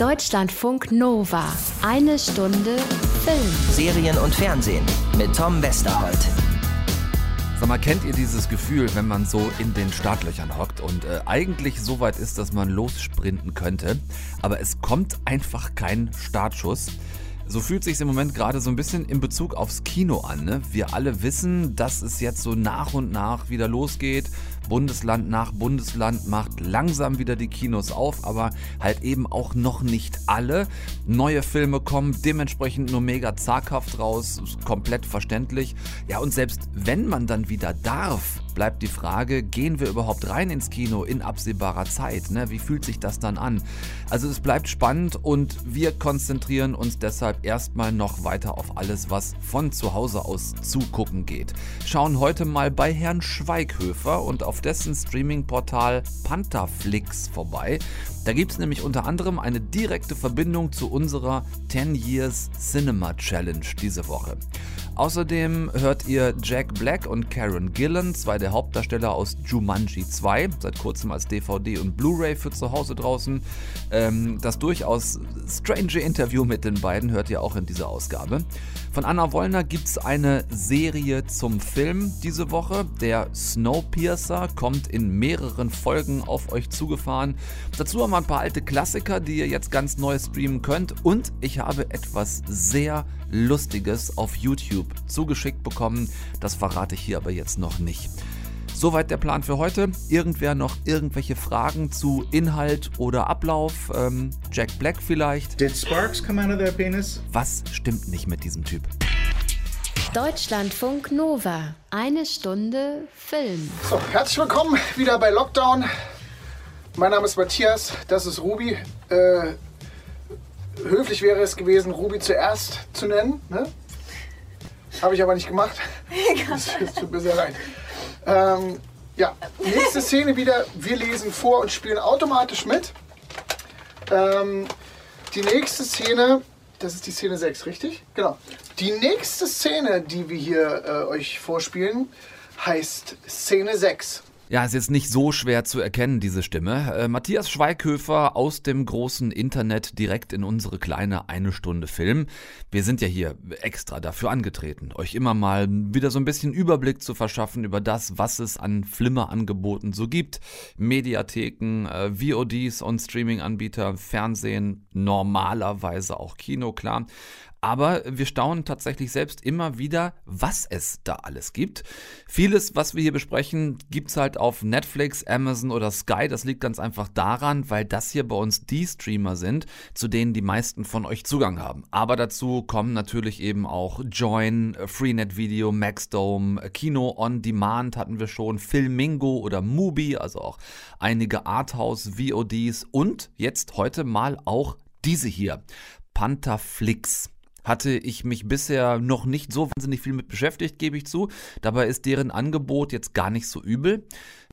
Deutschlandfunk Nova. Eine Stunde Film. Serien und Fernsehen mit Tom Westerholt. Sag mal, kennt ihr dieses Gefühl, wenn man so in den Startlöchern hockt und äh, eigentlich so weit ist, dass man lossprinten könnte, aber es kommt einfach kein Startschuss? So fühlt sich im Moment gerade so ein bisschen in Bezug aufs Kino an. Ne? Wir alle wissen, dass es jetzt so nach und nach wieder losgeht. Bundesland nach Bundesland macht langsam wieder die Kinos auf, aber halt eben auch noch nicht alle. Neue Filme kommen dementsprechend nur mega zaghaft raus, komplett verständlich. Ja, und selbst wenn man dann wieder darf, bleibt die Frage, gehen wir überhaupt rein ins Kino in absehbarer Zeit? Ne? Wie fühlt sich das dann an? Also es bleibt spannend und wir konzentrieren uns deshalb erstmal noch weiter auf alles, was von zu Hause aus zugucken geht. Schauen heute mal bei Herrn Schweighöfer und auf dessen Streaming-Portal Pantherflix vorbei. Da gibt es nämlich unter anderem eine direkte Verbindung zu unserer 10 Years Cinema Challenge diese Woche. Außerdem hört ihr Jack Black und Karen Gillan, zwei der Hauptdarsteller aus Jumanji 2, seit kurzem als DVD und Blu-ray für zu Hause draußen. Ähm, das durchaus strange Interview mit den beiden hört ihr auch in dieser Ausgabe. Von Anna Wollner gibt es eine Serie zum Film diese Woche. Der Snowpiercer kommt in mehreren Folgen auf euch zugefahren. Dazu haben wir ein paar alte Klassiker, die ihr jetzt ganz neu streamen könnt. Und ich habe etwas sehr Lustiges auf YouTube zugeschickt bekommen. Das verrate ich hier aber jetzt noch nicht. Soweit der Plan für heute. Irgendwer noch irgendwelche Fragen zu Inhalt oder Ablauf? Ähm, Jack Black vielleicht? Did sparks come out of their penis? Was stimmt nicht mit diesem Typ? Deutschlandfunk Nova. Eine Stunde Film. So, herzlich willkommen wieder bei Lockdown. Mein Name ist Matthias, das ist Ruby. Äh, höflich wäre es gewesen, Ruby zuerst zu nennen. Ne? Habe ich aber nicht gemacht. Es tut mir sehr leid. Ähm, ja, nächste Szene wieder. Wir lesen vor und spielen automatisch mit. Ähm, die nächste Szene, das ist die Szene 6, richtig? Genau. Die nächste Szene, die wir hier äh, euch vorspielen, heißt Szene 6. Ja, ist jetzt nicht so schwer zu erkennen, diese Stimme. Äh, Matthias Schweighöfer aus dem großen Internet direkt in unsere kleine eine Stunde Film. Wir sind ja hier extra dafür angetreten, euch immer mal wieder so ein bisschen Überblick zu verschaffen über das, was es an Flimmerangeboten so gibt. Mediatheken, äh, VODs und Streaming-Anbieter, Fernsehen, normalerweise auch Kino, klar. Aber wir staunen tatsächlich selbst immer wieder, was es da alles gibt. Vieles, was wir hier besprechen, gibt's halt auf Netflix, Amazon oder Sky. Das liegt ganz einfach daran, weil das hier bei uns die Streamer sind, zu denen die meisten von euch Zugang haben. Aber dazu kommen natürlich eben auch Join, Freenet Video, Maxdome, Kino on Demand hatten wir schon, Filmingo oder Mubi, also auch einige Arthouse VODs und jetzt heute mal auch diese hier, Pantherflix hatte ich mich bisher noch nicht so wahnsinnig viel mit beschäftigt, gebe ich zu. Dabei ist deren Angebot jetzt gar nicht so übel.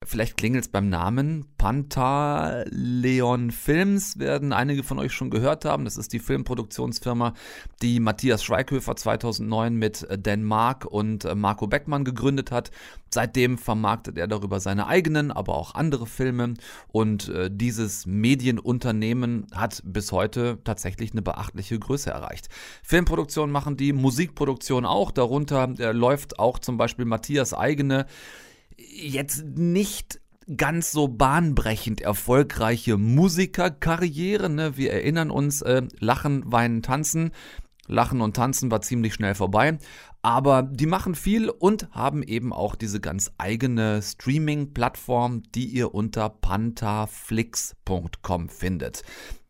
Vielleicht klingelt es beim Namen. Pantaleon Films werden einige von euch schon gehört haben. Das ist die Filmproduktionsfirma, die Matthias Schweighöfer 2009 mit Dan Mark und Marco Beckmann gegründet hat. Seitdem vermarktet er darüber seine eigenen, aber auch andere Filme. Und äh, dieses Medienunternehmen hat bis heute tatsächlich eine beachtliche Größe erreicht. Filmproduktion machen die, Musikproduktion auch. Darunter äh, läuft auch zum Beispiel Matthias eigene jetzt nicht ganz so bahnbrechend erfolgreiche Musikerkarriere. Ne? Wir erinnern uns, äh, Lachen, Weinen, Tanzen. Lachen und Tanzen war ziemlich schnell vorbei. Aber die machen viel und haben eben auch diese ganz eigene Streaming-Plattform, die ihr unter pantherflix.com findet.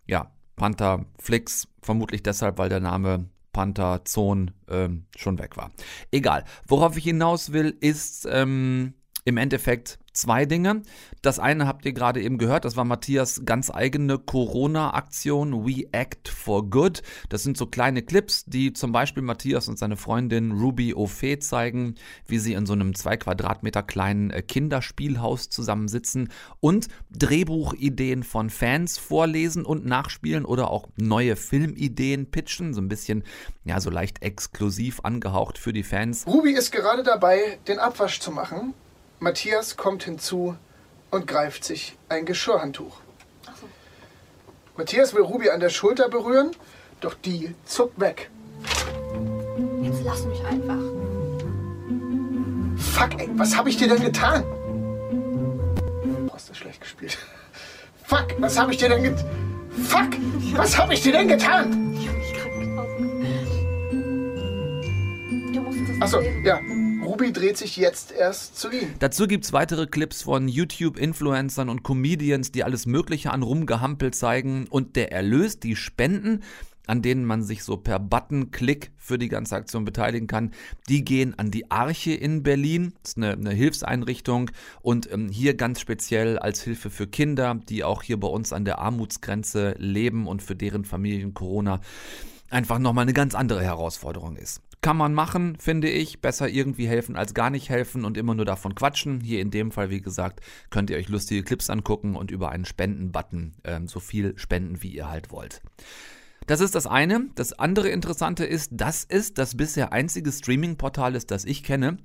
Ja, Pantherflix, vermutlich deshalb, weil der Name Panther, Zone ähm, schon weg war. Egal. Worauf ich hinaus will, ist, ähm, im Endeffekt zwei Dinge. Das eine habt ihr gerade eben gehört, das war Matthias ganz eigene Corona-Aktion We Act for Good. Das sind so kleine Clips, die zum Beispiel Matthias und seine Freundin Ruby Ofe zeigen, wie sie in so einem zwei Quadratmeter kleinen äh, Kinderspielhaus zusammensitzen und Drehbuchideen von Fans vorlesen und nachspielen oder auch neue Filmideen pitchen, so ein bisschen, ja, so leicht exklusiv angehaucht für die Fans. Ruby ist gerade dabei, den Abwasch zu machen Matthias kommt hinzu und greift sich ein Geschirrhandtuch. Matthias will Ruby an der Schulter berühren, doch die zuckt weg. Jetzt lass mich einfach. Fuck, ey, was habe ich dir denn getan? Oh, ist das schlecht gespielt. Fuck, was habe ich dir denn getan? Fuck, was habe ich dir denn getan? Ich hab mich gerade genauso. Du musst das Achso, ja. Ruby dreht sich jetzt erst zu ihm. Dazu gibt's weitere Clips von YouTube-Influencern und Comedians, die alles Mögliche an Rumgehampel zeigen und der Erlös, die Spenden, an denen man sich so per Button-Klick für die ganze Aktion beteiligen kann, die gehen an die Arche in Berlin. Das ist eine, eine Hilfseinrichtung und ähm, hier ganz speziell als Hilfe für Kinder, die auch hier bei uns an der Armutsgrenze leben und für deren Familien Corona einfach nochmal eine ganz andere Herausforderung ist. Kann man machen, finde ich. Besser irgendwie helfen als gar nicht helfen und immer nur davon quatschen. Hier in dem Fall, wie gesagt, könnt ihr euch lustige Clips angucken und über einen Spenden-Button ähm, so viel spenden, wie ihr halt wollt. Das ist das eine. Das andere Interessante ist, das ist das bisher einzige Streaming-Portal das ich kenne,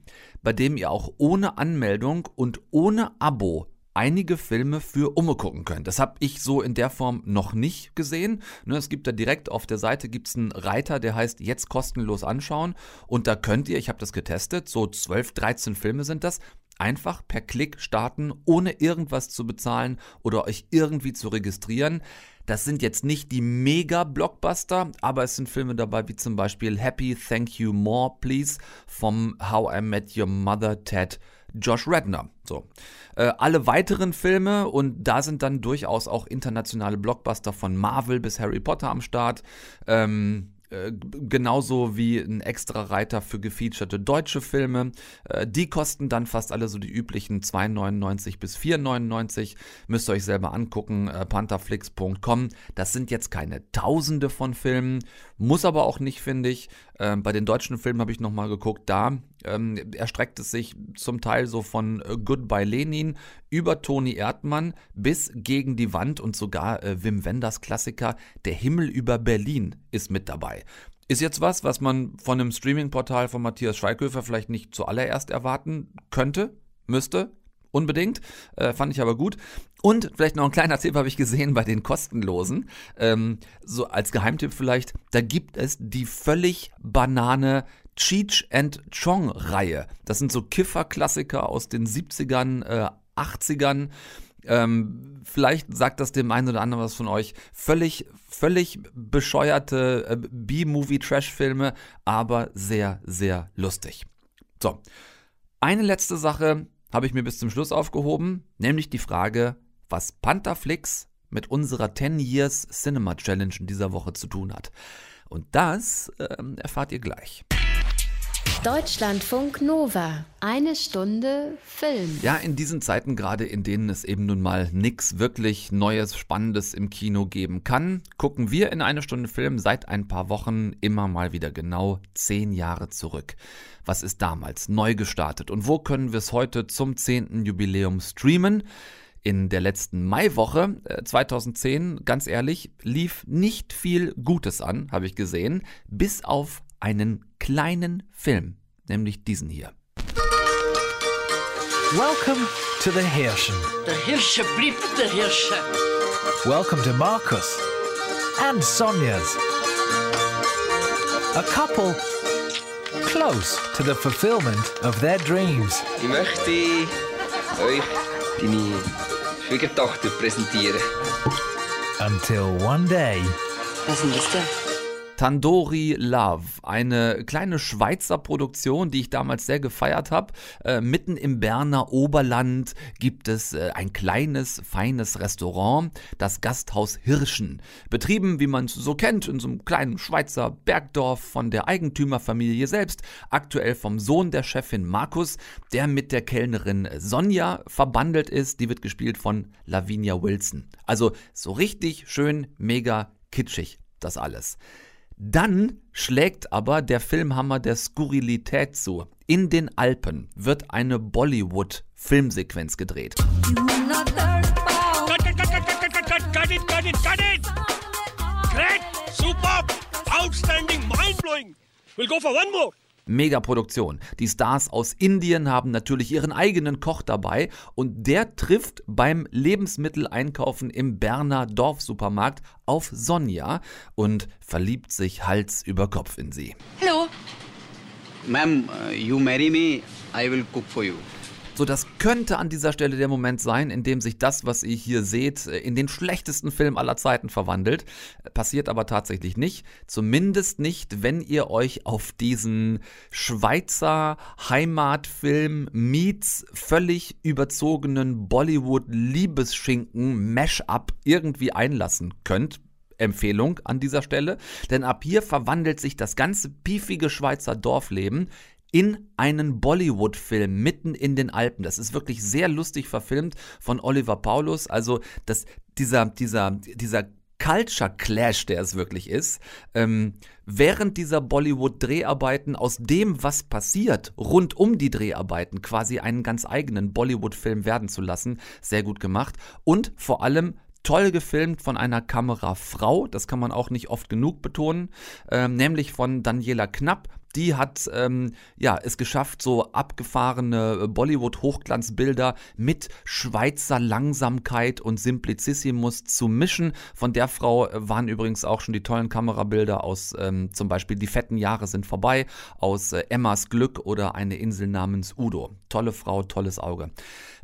bei dem ihr auch ohne Anmeldung und ohne Abo einige Filme für Umme gucken könnt. Das habe ich so in der Form noch nicht gesehen. Ne, es gibt da direkt auf der Seite gibt's einen Reiter, der heißt jetzt kostenlos anschauen und da könnt ihr, ich habe das getestet, so 12, 13 Filme sind das, einfach per Klick starten, ohne irgendwas zu bezahlen oder euch irgendwie zu registrieren. Das sind jetzt nicht die Mega-Blockbuster, aber es sind Filme dabei wie zum Beispiel Happy Thank You More Please vom How I Met Your Mother Ted Josh Redner. So. Äh, alle weiteren Filme und da sind dann durchaus auch internationale Blockbuster von Marvel bis Harry Potter am Start. Ähm, äh, genauso wie ein extra Reiter für gefeaturete deutsche Filme. Äh, die kosten dann fast alle so die üblichen 2,99 bis 4,99. Müsst ihr euch selber angucken, äh, pantherflix.com. Das sind jetzt keine Tausende von Filmen, muss aber auch nicht, finde ich. Ähm, bei den deutschen Filmen habe ich nochmal geguckt, da ähm, erstreckt es sich zum Teil so von äh, Goodbye Lenin über Toni Erdmann bis gegen die Wand und sogar äh, Wim Wenders Klassiker Der Himmel über Berlin ist mit dabei. Ist jetzt was, was man von einem Streaming-Portal von Matthias Schweighöfer vielleicht nicht zuallererst erwarten könnte, müsste, unbedingt. Äh, fand ich aber gut. Und vielleicht noch ein kleiner Tipp habe ich gesehen bei den kostenlosen. Ähm, so als Geheimtipp vielleicht, da gibt es die völlig Banane Cheech and Chong Reihe. Das sind so Kiffer-Klassiker aus den 70ern, äh, 80ern. Ähm, vielleicht sagt das dem einen oder anderen was von euch. Völlig, völlig bescheuerte äh, B-Movie-Trash-Filme, aber sehr, sehr lustig. So. Eine letzte Sache habe ich mir bis zum Schluss aufgehoben, nämlich die Frage, was Pantherflix mit unserer 10 Years Cinema Challenge in dieser Woche zu tun hat. Und das ähm, erfahrt ihr gleich. Deutschlandfunk Nova. Eine Stunde Film. Ja, in diesen Zeiten gerade, in denen es eben nun mal nix wirklich Neues, Spannendes im Kino geben kann, gucken wir in eine Stunde Film seit ein paar Wochen immer mal wieder genau zehn Jahre zurück. Was ist damals neu gestartet und wo können wir es heute zum zehnten Jubiläum streamen? In der letzten Maiwoche äh, 2010, ganz ehrlich, lief nicht viel Gutes an, habe ich gesehen, bis auf einen kleinen Film, nämlich diesen hier. Welcome to the Hirschen. Der Hirsche blieb der Hirsche. Welcome to Marcus and Sonia's. A couple close to the fulfillment of their dreams. Ich möchte euch deine Schwiegertochter präsentieren. Until one day, Was ist denn das da? Tandori Love, eine kleine Schweizer Produktion, die ich damals sehr gefeiert habe. Äh, mitten im Berner Oberland gibt es äh, ein kleines, feines Restaurant, das Gasthaus Hirschen. Betrieben, wie man es so kennt, in so einem kleinen Schweizer Bergdorf von der Eigentümerfamilie selbst, aktuell vom Sohn der Chefin Markus, der mit der Kellnerin Sonja verbandelt ist. Die wird gespielt von Lavinia Wilson. Also so richtig schön, mega kitschig, das alles. Dann schlägt aber der Filmhammer der Skurrilität zu. In den Alpen wird eine Bollywood-Filmsequenz gedreht. Great! Superb! Outstanding! Mind blowing! We'll go for one more! Megaproduktion. Die Stars aus Indien haben natürlich ihren eigenen Koch dabei und der trifft beim Lebensmitteleinkaufen im Berner Dorfsupermarkt auf Sonja und verliebt sich Hals über Kopf in sie. Hello. Ma'am, uh, you marry me, I will cook for you. So, das könnte an dieser Stelle der Moment sein, in dem sich das, was ihr hier seht, in den schlechtesten Film aller Zeiten verwandelt. Passiert aber tatsächlich nicht. Zumindest nicht, wenn ihr euch auf diesen Schweizer Heimatfilm meets völlig überzogenen Bollywood-Liebesschinken Mash-up irgendwie einlassen könnt. Empfehlung an dieser Stelle, denn ab hier verwandelt sich das ganze piefige Schweizer Dorfleben in einen Bollywood-Film mitten in den Alpen. Das ist wirklich sehr lustig verfilmt von Oliver Paulus. Also das, dieser, dieser, dieser Culture Clash, der es wirklich ist, ähm, während dieser Bollywood-Dreharbeiten aus dem, was passiert, rund um die Dreharbeiten, quasi einen ganz eigenen Bollywood-Film werden zu lassen, sehr gut gemacht. Und vor allem toll gefilmt von einer Kamerafrau, das kann man auch nicht oft genug betonen, ähm, nämlich von Daniela Knapp. Die hat ähm, ja es geschafft, so abgefahrene Bollywood-Hochglanzbilder mit Schweizer Langsamkeit und Simplicissimus zu mischen. Von der Frau waren übrigens auch schon die tollen Kamerabilder aus ähm, zum Beispiel Die fetten Jahre sind vorbei, aus äh, Emmas Glück oder eine Insel namens Udo. Tolle Frau, tolles Auge.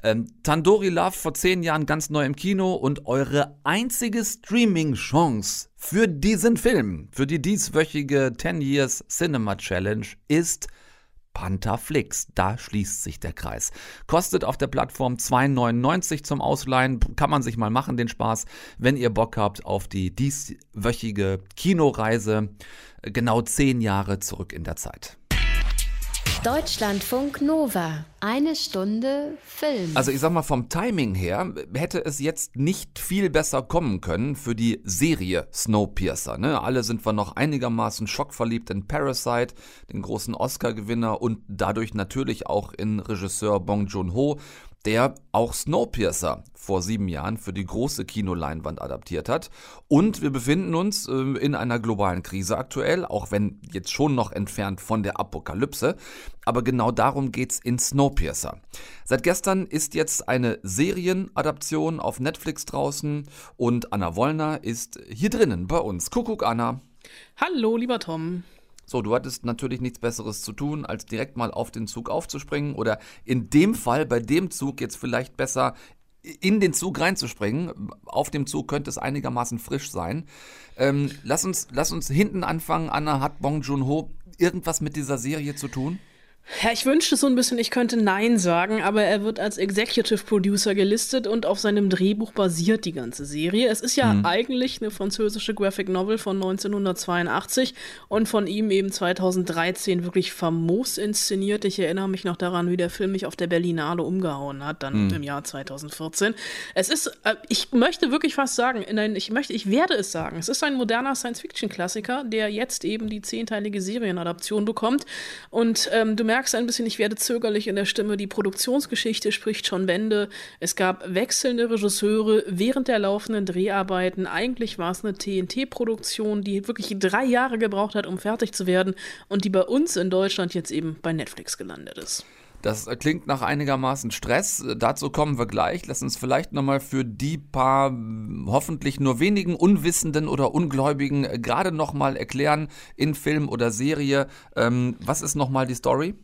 Ähm, Tandoori Love vor zehn Jahren ganz neu im Kino und eure einzige Streaming-Chance für diesen Film, für die dieswöchige 10 Years Cinema Challenge ist Pantherflix. Da schließt sich der Kreis. Kostet auf der Plattform 2,99 zum Ausleihen. Kann man sich mal machen, den Spaß, wenn ihr Bock habt auf die dieswöchige Kinoreise. Genau zehn Jahre zurück in der Zeit. Deutschlandfunk Nova. Eine Stunde Film. Also ich sag mal, vom Timing her hätte es jetzt nicht viel besser kommen können für die Serie Snowpiercer. Ne? Alle sind wir noch einigermaßen schockverliebt in Parasite, den großen Oscar-Gewinner und dadurch natürlich auch in Regisseur Bong Joon-ho, der auch Snowpiercer vor sieben Jahren für die große Kinoleinwand adaptiert hat. Und wir befinden uns äh, in einer globalen Krise aktuell, auch wenn jetzt schon noch entfernt von der Apokalypse. Aber genau darum geht's in Snowpiercer. Seit gestern ist jetzt eine Serienadaption auf Netflix draußen und Anna Wollner ist hier drinnen bei uns. Kuckuck, Anna. Hallo, lieber Tom. So, du hattest natürlich nichts Besseres zu tun, als direkt mal auf den Zug aufzuspringen oder in dem Fall bei dem Zug jetzt vielleicht besser in den Zug reinzuspringen. Auf dem Zug könnte es einigermaßen frisch sein. Ähm, lass, uns, lass uns hinten anfangen. Anna, hat Bong Joon-ho irgendwas mit dieser Serie zu tun? Ja, ich wünschte so ein bisschen, ich könnte Nein sagen, aber er wird als Executive Producer gelistet und auf seinem Drehbuch basiert die ganze Serie. Es ist ja mhm. eigentlich eine französische Graphic Novel von 1982 und von ihm eben 2013 wirklich famos inszeniert. Ich erinnere mich noch daran, wie der Film mich auf der Berlinale umgehauen hat, dann mhm. im Jahr 2014. Es ist, äh, ich möchte wirklich fast sagen, nein, ich möchte, ich werde es sagen, es ist ein moderner Science-Fiction-Klassiker, der jetzt eben die zehnteilige Serienadaption bekommt und ähm, du merkst, merkst ein bisschen, ich werde zögerlich in der Stimme. Die Produktionsgeschichte spricht schon Wände. Es gab wechselnde Regisseure während der laufenden Dreharbeiten. Eigentlich war es eine TNT-Produktion, die wirklich drei Jahre gebraucht hat, um fertig zu werden und die bei uns in Deutschland jetzt eben bei Netflix gelandet ist. Das klingt nach einigermaßen Stress. Dazu kommen wir gleich. Lass uns vielleicht nochmal für die paar hoffentlich nur wenigen Unwissenden oder Ungläubigen gerade nochmal erklären in Film oder Serie. Ähm, was ist nochmal die Story?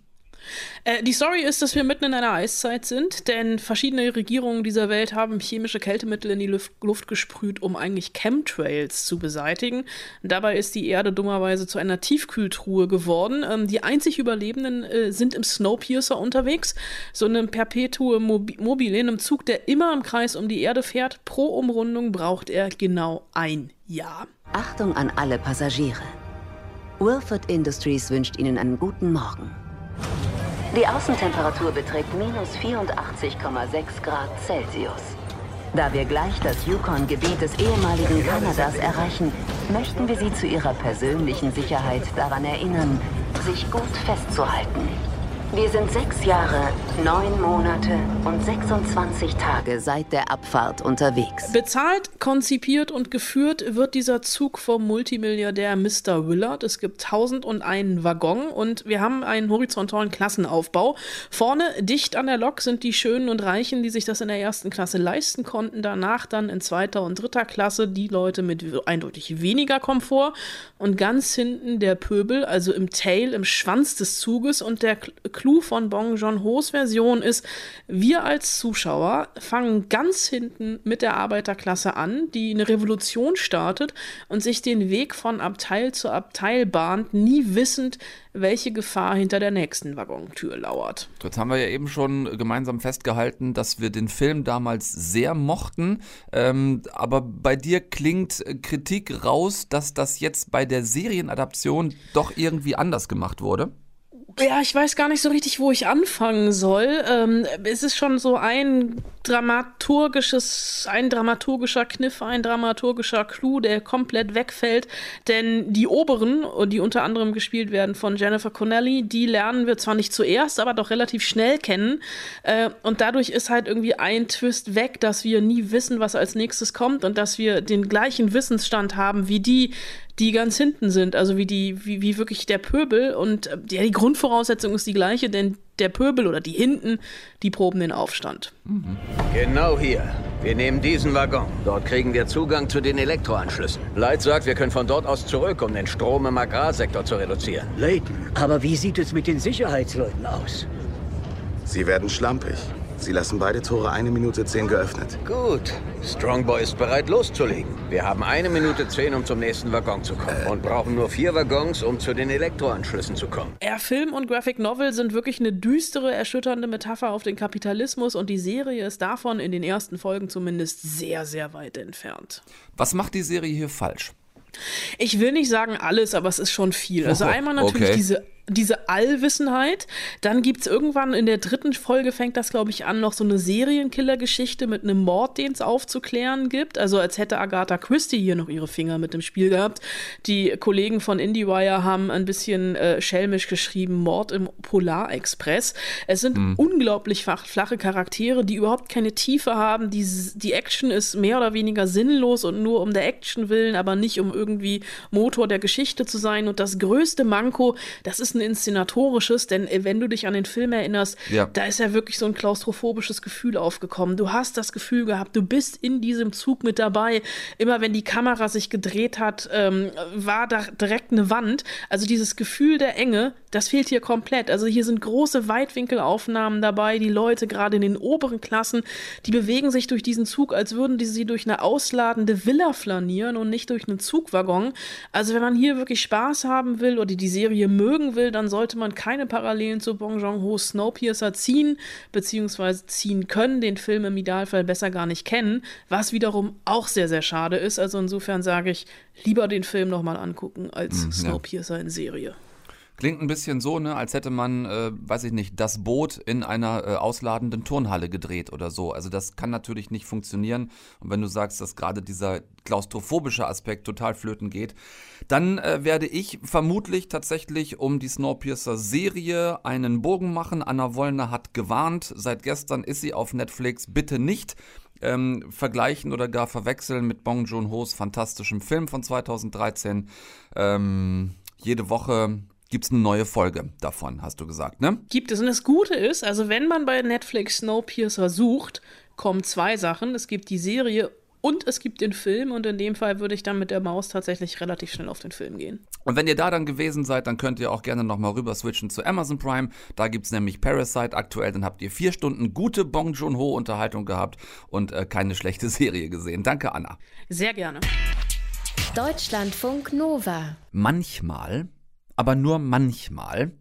Äh, die Story ist, dass wir mitten in einer Eiszeit sind, denn verschiedene Regierungen dieser Welt haben chemische Kältemittel in die Luft, Luft gesprüht, um eigentlich Chemtrails zu beseitigen. Dabei ist die Erde dummerweise zu einer Tiefkühltruhe geworden. Ähm, die einzig Überlebenden äh, sind im Snowpiercer unterwegs, so einem Perpetue mobile, in einem Zug, der immer im Kreis um die Erde fährt. Pro Umrundung braucht er genau ein Jahr. Achtung an alle Passagiere. Wilford Industries wünscht Ihnen einen guten Morgen. Die Außentemperatur beträgt minus 84,6 Grad Celsius. Da wir gleich das Yukon-Gebiet des ehemaligen Kanadas erreichen, möchten wir Sie zu Ihrer persönlichen Sicherheit daran erinnern, sich gut festzuhalten. Wir sind sechs Jahre, neun Monate und 26 Tage seit der Abfahrt unterwegs. Bezahlt, konzipiert und geführt wird dieser Zug vom Multimilliardär Mr. Willard. Es gibt 1001 Waggon und wir haben einen horizontalen Klassenaufbau. Vorne dicht an der Lok sind die Schönen und Reichen, die sich das in der ersten Klasse leisten konnten. Danach dann in zweiter und dritter Klasse die Leute mit eindeutig weniger Komfort. Und ganz hinten der Pöbel, also im Tail, im Schwanz des Zuges und der Clou von Bong Joon-ho's Version ist, wir als Zuschauer fangen ganz hinten mit der Arbeiterklasse an, die eine Revolution startet und sich den Weg von Abteil zu Abteil bahnt, nie wissend, welche Gefahr hinter der nächsten Waggontür lauert. Jetzt haben wir ja eben schon gemeinsam festgehalten, dass wir den Film damals sehr mochten. Ähm, aber bei dir klingt Kritik raus, dass das jetzt bei der Serienadaption doch irgendwie anders gemacht wurde. Ja, ich weiß gar nicht so richtig, wo ich anfangen soll. Ähm, es ist schon so ein dramaturgisches, ein dramaturgischer Kniff, ein dramaturgischer Clou, der komplett wegfällt. Denn die Oberen, die unter anderem gespielt werden von Jennifer Connelly, die lernen wir zwar nicht zuerst, aber doch relativ schnell kennen. Äh, und dadurch ist halt irgendwie ein Twist weg, dass wir nie wissen, was als nächstes kommt und dass wir den gleichen Wissensstand haben wie die, die ganz hinten sind, also wie die, wie, wie wirklich der Pöbel. Und äh, ja, die Grundvoraussetzung ist die gleiche, denn der Pöbel oder die hinten, die proben den Aufstand. Mhm. Genau hier. Wir nehmen diesen Waggon. Dort kriegen wir Zugang zu den Elektroanschlüssen. Light sagt, wir können von dort aus zurück, um den Strom im Agrarsektor zu reduzieren. Layton, aber wie sieht es mit den Sicherheitsleuten aus? Sie werden schlampig. Sie lassen beide Tore eine Minute zehn geöffnet. Gut. Strongboy ist bereit loszulegen. Wir haben eine Minute zehn, um zum nächsten Waggon zu kommen. Und brauchen nur vier Waggons, um zu den Elektroanschlüssen zu kommen. Ja, Film und Graphic Novel sind wirklich eine düstere, erschütternde Metapher auf den Kapitalismus und die Serie ist davon in den ersten Folgen zumindest sehr, sehr weit entfernt. Was macht die Serie hier falsch? Ich will nicht sagen alles, aber es ist schon viel. Also einmal natürlich okay. diese diese Allwissenheit. Dann gibt es irgendwann in der dritten Folge, fängt das, glaube ich, an, noch so eine Serienkiller-Geschichte mit einem Mord, den es aufzuklären gibt. Also als hätte Agatha Christie hier noch ihre Finger mit dem Spiel gehabt. Die Kollegen von IndieWire haben ein bisschen äh, schelmisch geschrieben, Mord im Polarexpress. Es sind mhm. unglaublich flache Charaktere, die überhaupt keine Tiefe haben. Die, die Action ist mehr oder weniger sinnlos und nur um der Action willen, aber nicht um irgendwie Motor der Geschichte zu sein. Und das größte Manko, das ist ein inszenatorisches, denn äh, wenn du dich an den Film erinnerst, ja. da ist ja wirklich so ein klaustrophobisches Gefühl aufgekommen. Du hast das Gefühl gehabt, du bist in diesem Zug mit dabei. Immer wenn die Kamera sich gedreht hat, ähm, war da direkt eine Wand. Also dieses Gefühl der Enge, das fehlt hier komplett. Also hier sind große Weitwinkelaufnahmen dabei. Die Leute gerade in den oberen Klassen, die bewegen sich durch diesen Zug, als würden die sie durch eine ausladende Villa flanieren und nicht durch einen Zugwaggon. Also wenn man hier wirklich Spaß haben will oder die Serie mögen will, will, dann sollte man keine Parallelen zu Bong Joon-ho's Snowpiercer ziehen, beziehungsweise ziehen können, den Film im Idealfall besser gar nicht kennen, was wiederum auch sehr, sehr schade ist. Also insofern sage ich, lieber den Film nochmal angucken als mhm, Snowpiercer ja. in Serie. Klingt ein bisschen so, ne, als hätte man, äh, weiß ich nicht, das Boot in einer äh, ausladenden Turnhalle gedreht oder so. Also das kann natürlich nicht funktionieren. Und wenn du sagst, dass gerade dieser klaustrophobische Aspekt total flöten geht, dann äh, werde ich vermutlich tatsächlich um die Snowpiercer-Serie einen Bogen machen. Anna Wollner hat gewarnt, seit gestern ist sie auf Netflix. Bitte nicht ähm, vergleichen oder gar verwechseln mit Bong Joon-ho's fantastischem Film von 2013. Ähm, jede Woche gibt es eine neue Folge davon, hast du gesagt, ne? Gibt es. Und das Gute ist, also wenn man bei Netflix Snowpiercer sucht, kommen zwei Sachen. Es gibt die Serie und es gibt den Film und in dem Fall würde ich dann mit der Maus tatsächlich relativ schnell auf den Film gehen. Und wenn ihr da dann gewesen seid, dann könnt ihr auch gerne nochmal rüber switchen zu Amazon Prime. Da gibt es nämlich Parasite aktuell. Dann habt ihr vier Stunden gute Bong Joon-ho Unterhaltung gehabt und äh, keine schlechte Serie gesehen. Danke, Anna. Sehr gerne. Deutschlandfunk Nova. Manchmal aber nur manchmal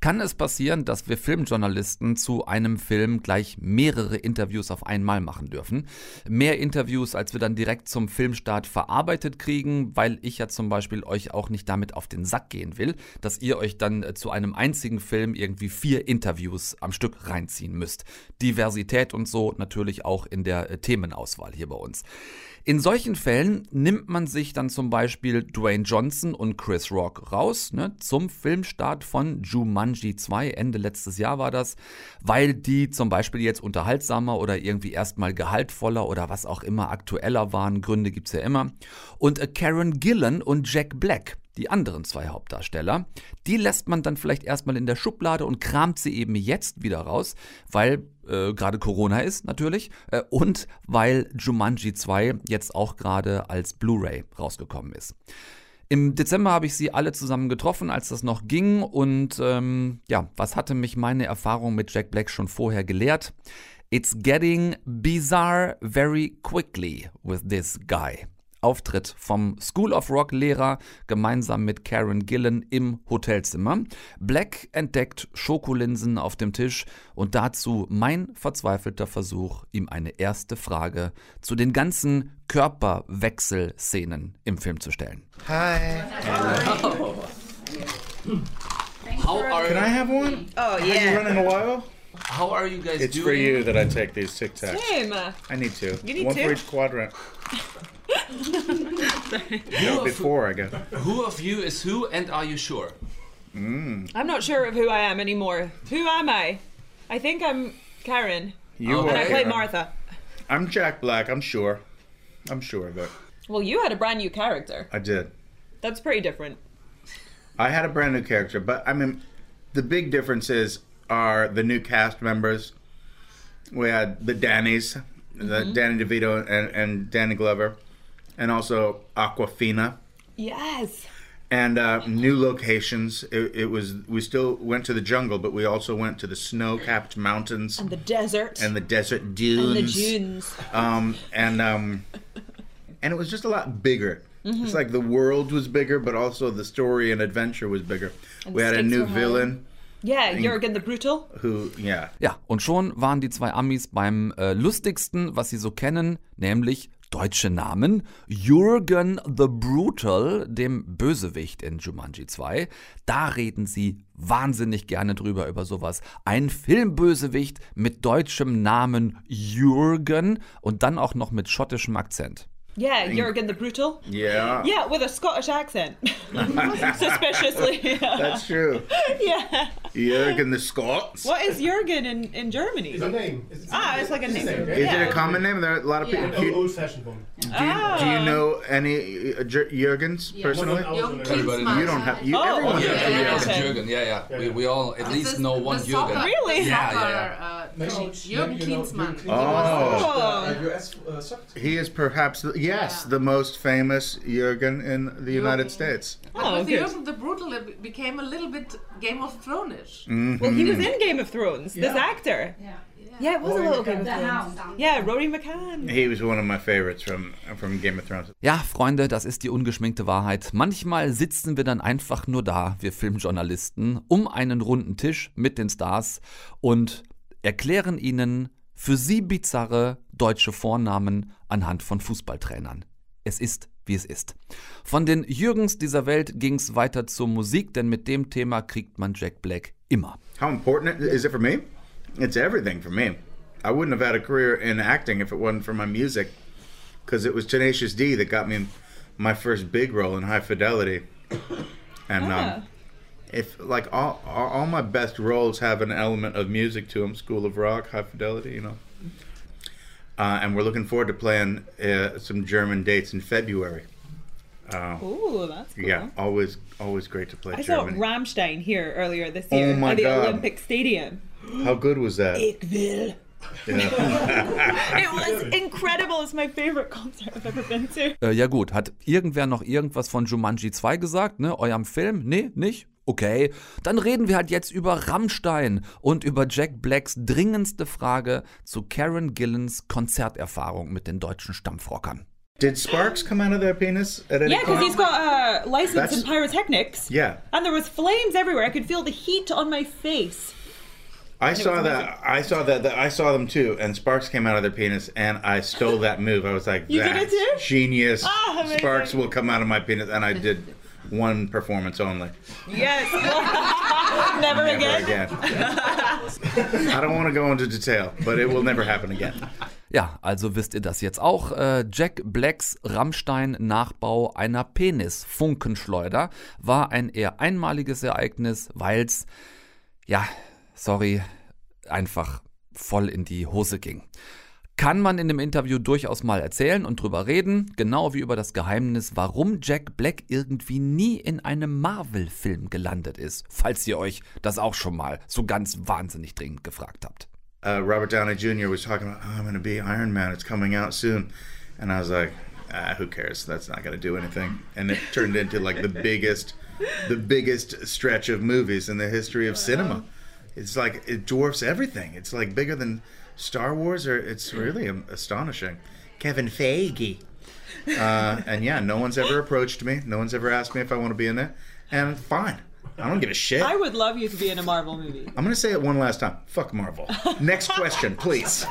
kann es passieren, dass wir Filmjournalisten zu einem Film gleich mehrere Interviews auf einmal machen dürfen. Mehr Interviews, als wir dann direkt zum Filmstart verarbeitet kriegen, weil ich ja zum Beispiel euch auch nicht damit auf den Sack gehen will, dass ihr euch dann äh, zu einem einzigen Film irgendwie vier Interviews am Stück reinziehen müsst. Diversität und so natürlich auch in der äh, Themenauswahl hier bei uns. In solchen Fällen nimmt man sich dann zum Beispiel Dwayne Johnson und Chris Rock raus ne, zum Filmstart von Jumanji Jumanji 2, Ende letztes Jahr war das, weil die zum Beispiel jetzt unterhaltsamer oder irgendwie erstmal gehaltvoller oder was auch immer aktueller waren. Gründe gibt's ja immer. Und äh, Karen Gillan und Jack Black, die anderen zwei Hauptdarsteller, die lässt man dann vielleicht erstmal in der Schublade und kramt sie eben jetzt wieder raus, weil äh, gerade Corona ist natürlich äh, und weil Jumanji 2 jetzt auch gerade als Blu-ray rausgekommen ist. Im Dezember habe ich sie alle zusammen getroffen, als das noch ging. Und ähm, ja, was hatte mich meine Erfahrung mit Jack Black schon vorher gelehrt? It's getting bizarre very quickly with this guy. Auftritt vom School of Rock Lehrer gemeinsam mit Karen Gillen im Hotelzimmer. Black entdeckt Schokolinsen auf dem Tisch und dazu mein verzweifelter Versuch, ihm eine erste Frage zu den ganzen Körperwechselszenen im Film zu stellen. Hi. Hello. How are Can I have one? Oh, Have yeah. you run in a while? How are you guys It's doing? for you that I take these Tic Tacs. Same. I need two. You need one two? for each quadrant. Who No, of- before I guess. Who of you is who, and are you sure? Mm. I'm not sure of who I am anymore. Who am I? I think I'm Karen. You and are I play Karen. Martha. I'm Jack Black. I'm sure. I'm sure of it. Well, you had a brand new character. I did. That's pretty different. I had a brand new character, but I mean, the big differences are the new cast members. We had the Dannies, the Mhm. Danny DeVito and, and Danny Glover, and also Aquafina. Yes. and uh, new locations. It, it was we still went to the jungle, but we also went to the snow-capped mountains And the desert. and the desert dunes. And the dunes. Um, and um, and it was just a lot bigger. Mhm. It's like the world was bigger, but also the story and adventure was bigger. And we had a new villain Yeah, And- Jurgen the Brutal. who, yeah, Ja, und schon waren die zwei Amis beim äh, lustigsten, was sie so kennen, nämlich deutsche Namen. Jürgen the Brutal, dem Bösewicht in Jumanji 2. Da reden sie wahnsinnig gerne drüber, über sowas. Ein Filmbösewicht mit deutschem Namen Jürgen und dann auch noch mit schottischem Akzent. Yeah, Think- Jurgen the Brutal. yeah. Yeah, with a Scottish accent. Suspiciously. That's true. yeah. Jürgen the Scots. What is Jurgen in, in Germany? It's a name. ah, it's like a name. Is it a common name? There are a lot of people. Yeah. Do you, Old-fashioned one. do you, do you know any uh, Jur- Jürgens Yeah. personally? Jürgen Everybody You don't have. You, Oh, everyone yeah, has a yeah, yeah, Jürgen. Jürgen, yeah, yeah. We, we all at least know one the Jürgen. soccer- Really? the Yeah, yeah, Uh, No, coach, Jürgen Klinsmann. Jürgen He was- Oh. Uh, US soccer team. He is perhaps, the, yes, the most famous Jürgen in the United States. Oh, good. Jürgen the Brutal, it became a little bit Game of Thrones-ish. Well, he was in Game of Thrones, this Yeah. actor. Yeah. Yeah, it was Rory a little Game of Thrones. Yeah, Rory McCann. He was one of my favorites from from Game of Thrones. Ja, Freunde, das ist die ungeschminkte Wahrheit. Manchmal sitzen wir dann einfach nur da, wir Filmjournalisten, um einen runden Tisch mit den Stars und erklären ihnen für sie bizarre deutsche Vornamen anhand von Fußballtrainern. Es ist, wie es ist. Von den Jürgens dieser Welt ging's weiter zur Musik, denn mit dem Thema kriegt man Jack Black immer. How important is it for me? It's everything for me. I wouldn't have had a career in acting if it wasn't for my music, because it was Tenacious D that got me my first big role in High Fidelity, and Ah. um, if like all, all all my best roles have an element of music to them, School of Rock, High Fidelity, you know. Uh, and we're looking forward to playing uh, some German dates in February. Uh, Ooh, that's cool. Yeah, always always great to play I saw Ramstein here earlier this Oh year my at the God. Olympic Stadium. How good was that? Ik will. Yeah. It was incredible. It's my favorite concert I've ever been to. Äh, ja gut, hat irgendwer noch irgendwas von Jumanji 2 gesagt, ne? Eurem Film? Nee, nicht? Okay, dann reden wir halt jetzt über Rammstein und über Jack Blacks dringendste Frage zu Karen Gillens Konzerterfahrung mit den deutschen Stampfrockern. Did sparks come out of their penis at any Yeah, because he's got a license That's- in pyrotechnics. Yeah. And there was flames everywhere. I could feel the heat on my face. I saw that. I saw that, that. I saw them too, and sparks came out of their penis, and I stole that move. I was like, You did "That's it too? genius! Amazing. sparks will come out of my penis," and I did one performance only. Yes. Never, Never again. again. I don't want to go into detail, but it will never happen again. Ja, also wisst ihr das jetzt auch. Äh, Jack Blacks Rammstein-Nachbau einer Penis-Funkenschleuder war ein eher einmaliges Ereignis, weil's ja, sorry, einfach voll in die Hose ging. Kann man in dem Interview durchaus mal erzählen und drüber reden, genau wie über das Geheimnis, warum Jack Black irgendwie nie in einem Marvel-Film gelandet ist, falls ihr euch das auch schon mal so ganz wahnsinnig dringend gefragt habt. Uh, Robert Downey Jr. was talking about, oh, I'm to be Iron Man, it's coming out soon. And I was like, ah, who cares? That's not to do anything. And it turned into like the biggest, the biggest stretch of movies in the history of cinema. It's like, it dwarfs everything. It's like bigger than Star Wars, or it's really astonishing. Kevin Feige. Uh, and yeah, no one's ever approached me. No one's ever asked me if I want to be in it. And fine. I don't give a shit. I would love you to be in a Marvel movie. I'm gonna say it one last time. Fuck Marvel. Next question, please.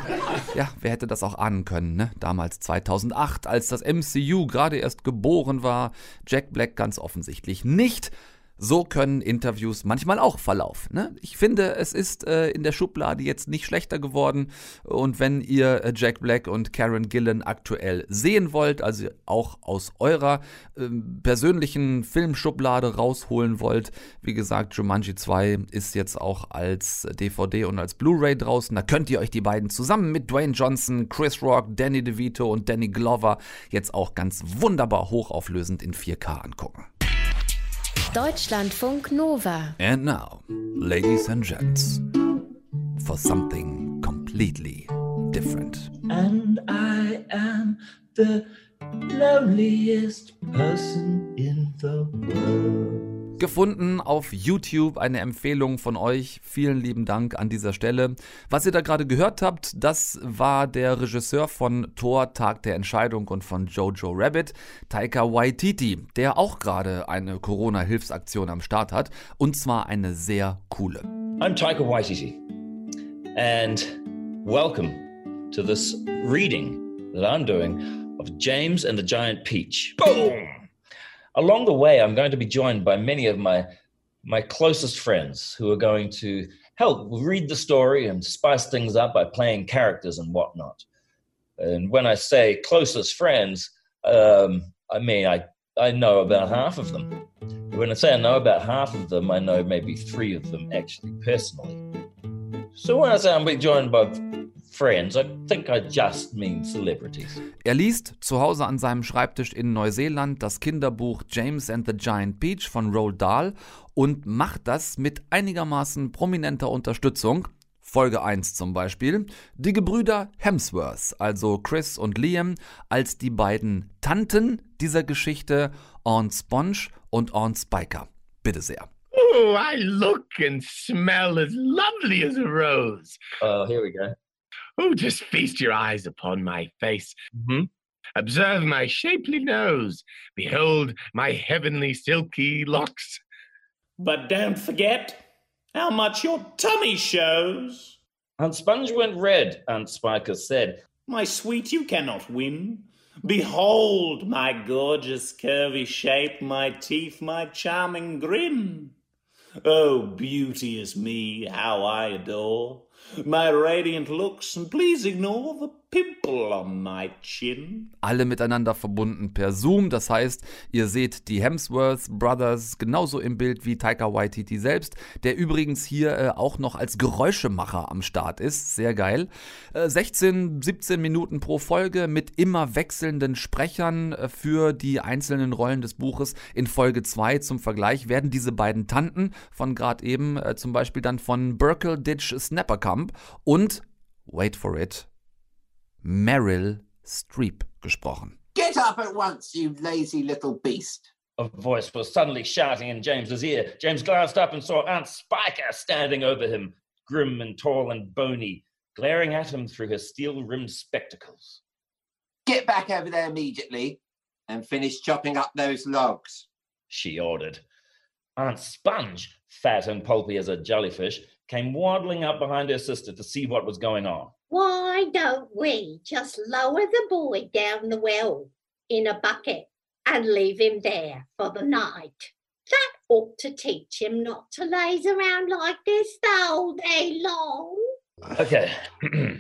Ja, wer hätte das auch ahnen können, ne? Damals 2008, als das MCU gerade erst geboren war. Jack Black ganz offensichtlich nicht. So können Interviews manchmal auch verlaufen. Ne? Ich finde, es ist äh, in der Schublade jetzt nicht schlechter geworden. Und wenn ihr äh, Jack Black und Karen Gillan aktuell sehen wollt, also auch aus eurer äh, persönlichen Filmschublade rausholen wollt, wie gesagt, Jumanji 2 ist jetzt auch als DVD und als Blu-ray draußen. Da könnt ihr euch die beiden zusammen mit Dwayne Johnson, Chris Rock, Danny DeVito und Danny Glover jetzt auch ganz wunderbar hochauflösend in 4K angucken. Deutschlandfunk Nova. And now, ladies and gents, for something completely different. And I am the loneliest person in the world. Gefunden auf YouTube eine Empfehlung von euch. Vielen lieben Dank an dieser Stelle. Was ihr da gerade gehört habt, das war der Regisseur von Thor Tag der Entscheidung und von Jojo Rabbit, Taika Waititi, der auch gerade eine Corona-Hilfsaktion am Start hat. Und zwar eine sehr coole. I'm Taika Waititi. And welcome to this reading that I'm doing of James and the Giant Peach. Boom! Along the way, I'm going to be joined by many of my my closest friends who are going to help read the story and spice things up by playing characters and whatnot. And when I say closest friends, um, I mean I I know about half of them. When I say I know about half of them, I know maybe three of them actually personally. So when I say I'm being joined by friends. I think I just mean celebrities. Er liest zu Hause an seinem Schreibtisch in Neuseeland das Kinderbuch James and the Giant Peach von Roald Dahl und macht das mit einigermaßen prominenter Unterstützung. Folge 1 zum Beispiel. Die Gebrüder Hemsworth, also Chris und Liam, als die beiden Tanten dieser Geschichte, Aunt Sponge und Aunt Spiker. Bitte sehr. Oh, I look and smell as lovely as a rose. Oh, here we go. Oh, just feast your eyes upon my face. Mm-hmm. Observe my shapely nose. Behold my heavenly silky locks. But don't forget how much your tummy shows. Aunt Sponge went red, Aunt Spiker said. My sweet, you cannot win. Behold my gorgeous curvy shape, my teeth, my charming grin. Oh, beauteous me, how I adore my radiant looks, and please ignore the pimple on my chin. Alle miteinander verbunden per Zoom, das heißt, ihr seht die Hemsworth Brothers genauso im Bild wie Taika Waititi selbst, der übrigens hier äh, auch noch als Geräuschemacher am Start ist, sehr geil. Äh, 16, 17 Minuten pro Folge mit immer wechselnden Sprechern äh, für die einzelnen Rollen des Buches. In Folge 2 zum Vergleich werden diese beiden Tanten von gerade eben äh, zum Beispiel dann von Burkle Ditch Snappercamp und wait for it, Meryl Streep gesprochen. Get up at once, you lazy little beast. A voice was suddenly shouting in James's ear. James glanced up and saw Aunt Spiker standing over him, grim and tall and bony, glaring at him through her steel rimmed spectacles. Get back over there immediately and finish chopping up those logs, she ordered. Aunt Sponge, fat and pulpy as a jellyfish, came waddling up behind her sister to see what was going on. Why don't we just lower the boy down the well in a bucket and leave him there for the night? That ought to teach him not to laze around like this whole day long. Okay.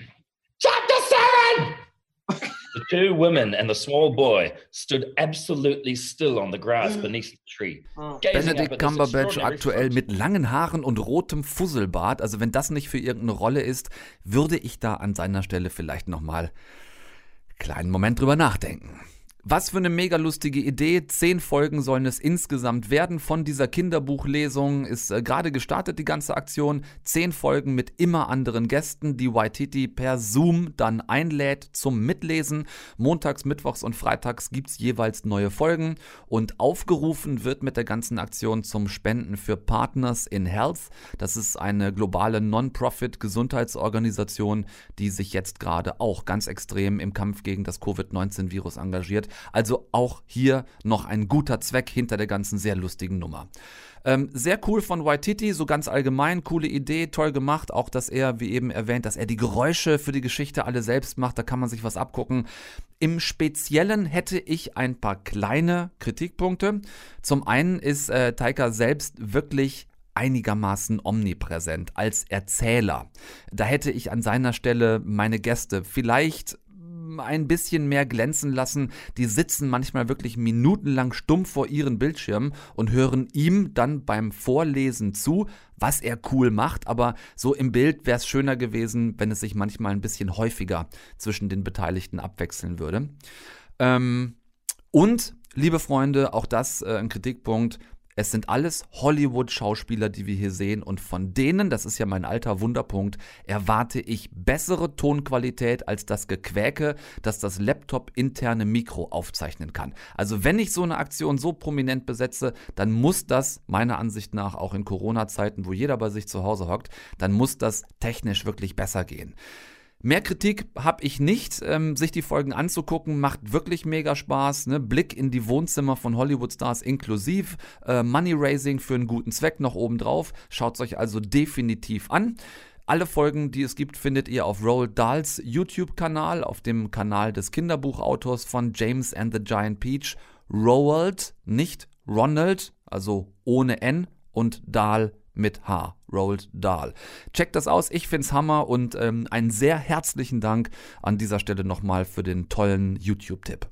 Chapter 7! The two women and the small boy stood absolutely still on the grass beneath the tree. up Benedict Cumberbatch aktuell mit langen Haaren und rotem Fusselbart. Also wenn das nicht für irgendeine Rolle ist, würde ich da an seiner Stelle vielleicht nochmal kleinen Moment drüber nachdenken. Was für eine mega lustige Idee. Zehn Folgen sollen es insgesamt werden von dieser Kinderbuchlesung. Ist äh, gerade gestartet die ganze Aktion. Zehn Folgen mit immer anderen Gästen, die Waititi per Zoom dann einlädt zum Mitlesen. Montags, Mittwochs und Freitags gibt's jeweils neue Folgen. Und aufgerufen wird mit der ganzen Aktion zum Spenden für Partners in Health. Das ist eine globale Non-Profit-Gesundheitsorganisation, die sich jetzt gerade auch ganz extrem im Kampf gegen das Covid-19-Virus engagiert. Also auch hier noch ein guter Zweck hinter der ganzen sehr lustigen Nummer. Ähm, sehr cool von Waititi, so ganz allgemein, coole Idee, toll gemacht. Auch, dass er, wie eben erwähnt, dass er die Geräusche für die Geschichte alle selbst macht, da kann man sich was abgucken. Im Speziellen hätte ich ein paar kleine Kritikpunkte. Zum einen ist äh, Taika selbst wirklich einigermaßen omnipräsent als Erzähler. Da hätte ich an seiner Stelle meine Gäste vielleicht ein bisschen mehr glänzen lassen. Die sitzen manchmal wirklich minutenlang stumm vor ihren Bildschirmen und hören ihm dann beim Vorlesen zu, was er cool macht. Aber so im Bild wäre es schöner gewesen, wenn es sich manchmal ein bisschen häufiger zwischen den Beteiligten abwechseln würde. Ähm, und, liebe Freunde, auch das äh, ein Kritikpunkt. Es sind alles Hollywood-Schauspieler, die wir hier sehen. Und von denen, das ist ja mein alter Wunderpunkt, erwarte ich bessere Tonqualität als das Gequäke, das das Laptop-interne Mikro aufzeichnen kann. Also wenn ich so eine Aktion so prominent besetze, dann muss das meiner Ansicht nach auch in Corona-Zeiten, wo jeder bei sich zu Hause hockt, dann muss das technisch wirklich besser gehen. Mehr Kritik habe ich nicht. Ähm, sich die Folgen anzugucken, macht wirklich mega Spaß. Ne? Blick in die Wohnzimmer von Hollywood-Stars inklusiv. Äh, Money Raising für einen guten Zweck noch obendrauf. Schaut es euch also definitiv an. Alle Folgen, die es gibt, findet ihr auf Roald Dahls YouTube-Kanal, auf dem Kanal des Kinderbuchautors von James and the Giant Peach. Roald, nicht Ronald, also ohne N und Dahl mit H. Roald Dahl. Checkt das aus, ich find's Hammer und ähm, einen sehr herzlichen Dank an dieser Stelle nochmal für den tollen YouTube-Tipp.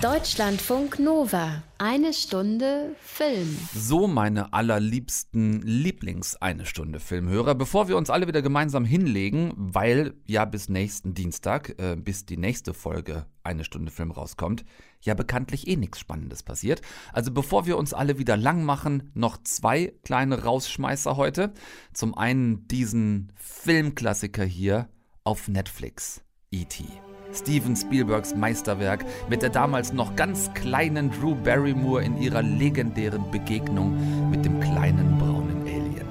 Deutschlandfunk Nova. Eine Stunde Film. So, meine allerliebsten Lieblings-Eine Stunde Filmhörer, bevor wir uns alle wieder gemeinsam hinlegen, weil ja bis nächsten Dienstag, äh, bis die nächste Folge Eine Stunde Film rauskommt, ja bekanntlich eh nichts Spannendes passiert. Also bevor wir uns alle wieder lang machen, noch zwei kleine Rausschmeißer heute. Zum einen diesen Filmklassiker hier auf Netflix, E.T. Steven Spielbergs Meisterwerk mit der damals noch ganz kleinen Drew Barrymore in ihrer legendären Begegnung mit dem kleinen braunen Alien.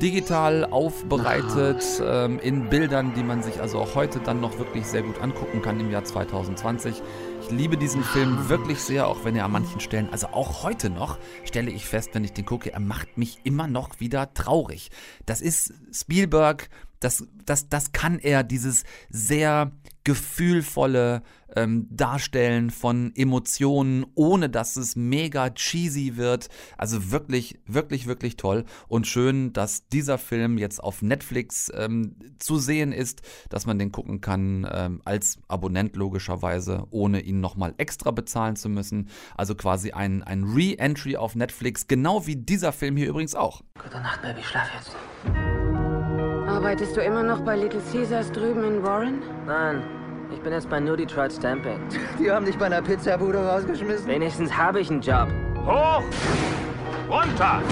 digital aufbereitet ähm, in Bildern, die man sich also auch heute dann noch wirklich sehr gut angucken kann im Jahr 2020. Ich liebe diesen Film wirklich sehr, auch wenn er an manchen Stellen, also auch heute noch, stelle ich fest, wenn ich den gucke, er macht mich immer noch wieder traurig. Das ist Spielberg, das, das, das kann er, dieses sehr gefühlvolle ähm, Darstellen von Emotionen, ohne dass es mega cheesy wird. Also wirklich, wirklich, wirklich toll und schön, dass dieser Film jetzt auf Netflix ähm, zu sehen ist, dass man den gucken kann ähm, als Abonnent logischerweise, ohne ihn nochmal extra bezahlen zu müssen. Also quasi ein, ein Re-Entry auf Netflix, genau wie dieser Film hier übrigens auch. Gute Nacht, Baby. Schlaf jetzt. Arbeitest du immer noch bei Little Caesars drüben in Warren? Nein, ich bin jetzt bei New Detroit Stamping. Die haben dich bei einer Pizzabude rausgeschmissen? Wenigstens habe ich einen Job. Hoch! Runter!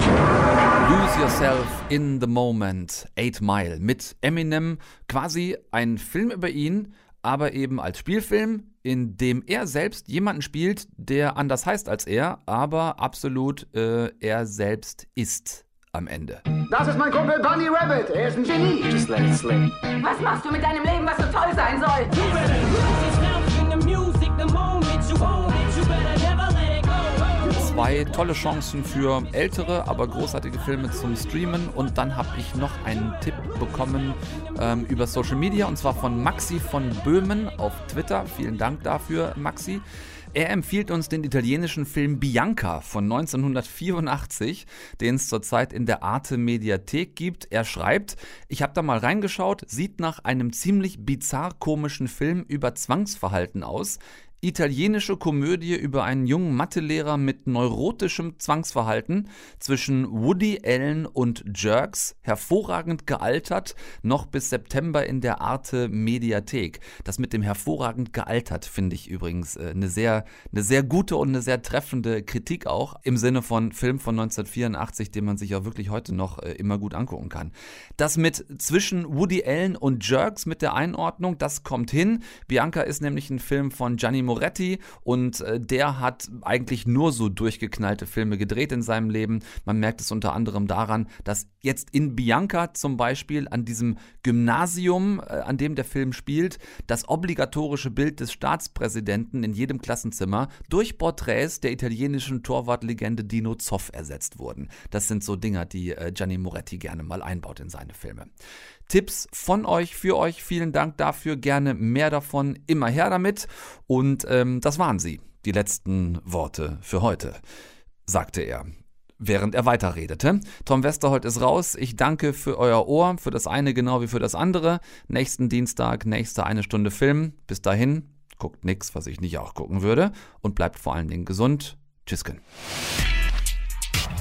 Lose Yourself in the Moment, 8 Mile mit Eminem, quasi ein Film über ihn, aber eben als Spielfilm, in dem er selbst jemanden spielt, der anders heißt als er, aber absolut äh, er selbst ist am Ende. Das ist mein Kumpel Bunny Rabbit. Er ist ein Genie. Just let it slip. Was machst du mit deinem Leben, was so toll sein soll? Zwei tolle Chancen für ältere, aber großartige Filme zum Streamen. Und dann habe ich noch einen Tipp bekommen ähm, über Social Media und zwar von Maxi von Böhmen auf Twitter. Vielen Dank dafür, Maxi. Er empfiehlt uns den italienischen Film Bianca von 1984, den es zurzeit in der Arte Mediathek gibt. Er schreibt, ich habe da mal reingeschaut, sieht nach einem ziemlich bizarr komischen Film über Zwangsverhalten aus. Italienische Komödie über einen jungen Mathelehrer mit neurotischem Zwangsverhalten zwischen Woody Allen und Jerks, hervorragend gealtert, noch bis September in der Arte Mediathek. Das mit dem hervorragend gealtert finde ich übrigens äh, eine sehr, eine sehr gute und eine sehr treffende Kritik auch im Sinne von Film von 1984, den man sich ja wirklich heute noch äh, immer gut angucken kann. Das mit zwischen Woody Allen und Jerks mit der Einordnung, das kommt hin. Bianca ist nämlich ein Film von Gianni Moretti und äh, der hat eigentlich nur so durchgeknallte Filme gedreht in seinem Leben. Man merkt es unter anderem daran, dass jetzt in Bianca zum Beispiel an diesem Gymnasium, äh, an dem der Film spielt, das obligatorische Bild des Staatspräsidenten in jedem Klassenzimmer durch Porträts der italienischen Torwartlegende Dino Zoff ersetzt wurden. Das sind so Dinger, die äh, Gianni Moretti gerne mal einbaut in seine Filme. Tipps von euch, für euch. Vielen Dank dafür. Gerne mehr davon. Immer her damit. Und ähm, das waren sie, die letzten Worte für heute, sagte er. Während er weiterredete. Tom Westerholt ist raus. Ich danke für euer Ohr, für das eine genau wie für das andere. Nächsten Dienstag, nächste eine Stunde Film. Bis dahin, guckt nix, was ich nicht auch gucken würde. Und bleibt vor allen Dingen gesund. Tschüssken.